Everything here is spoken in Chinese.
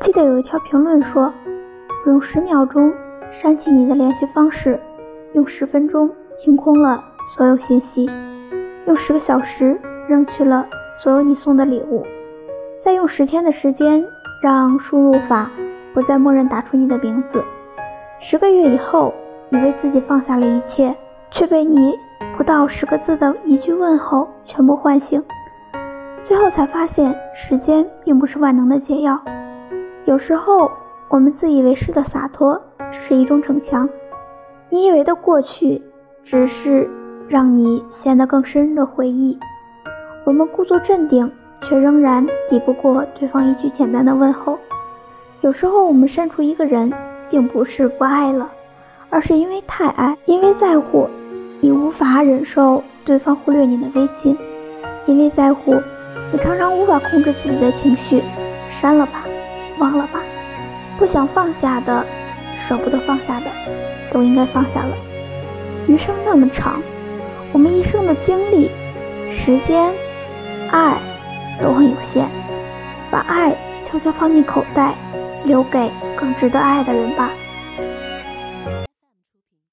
记得有一条评论说：“我用十秒钟删去你的联系方式，用十分钟清空了所有信息，用十个小时扔去了所有你送的礼物，再用十天的时间让输入法不再默认打出你的名字。十个月以后，以为自己放下了一切，却被你不到十个字的一句问候全部唤醒。最后才发现，时间并不是万能的解药。”有时候，我们自以为是的洒脱，只是一种逞强。你以为的过去，只是让你陷得更深的回忆。我们故作镇定，却仍然抵不过对方一句简单的问候。有时候，我们删除一个人，并不是不爱了，而是因为太爱，因为在乎，你无法忍受对方忽略你的微信；因为在乎，你常常无法控制自己的情绪，删了吧。忘了吧，不想放下的，舍不得放下的，都应该放下了。余生那么长，我们一生的精力、时间、爱都很有限，把爱悄悄放进口袋，留给更值得爱的人吧。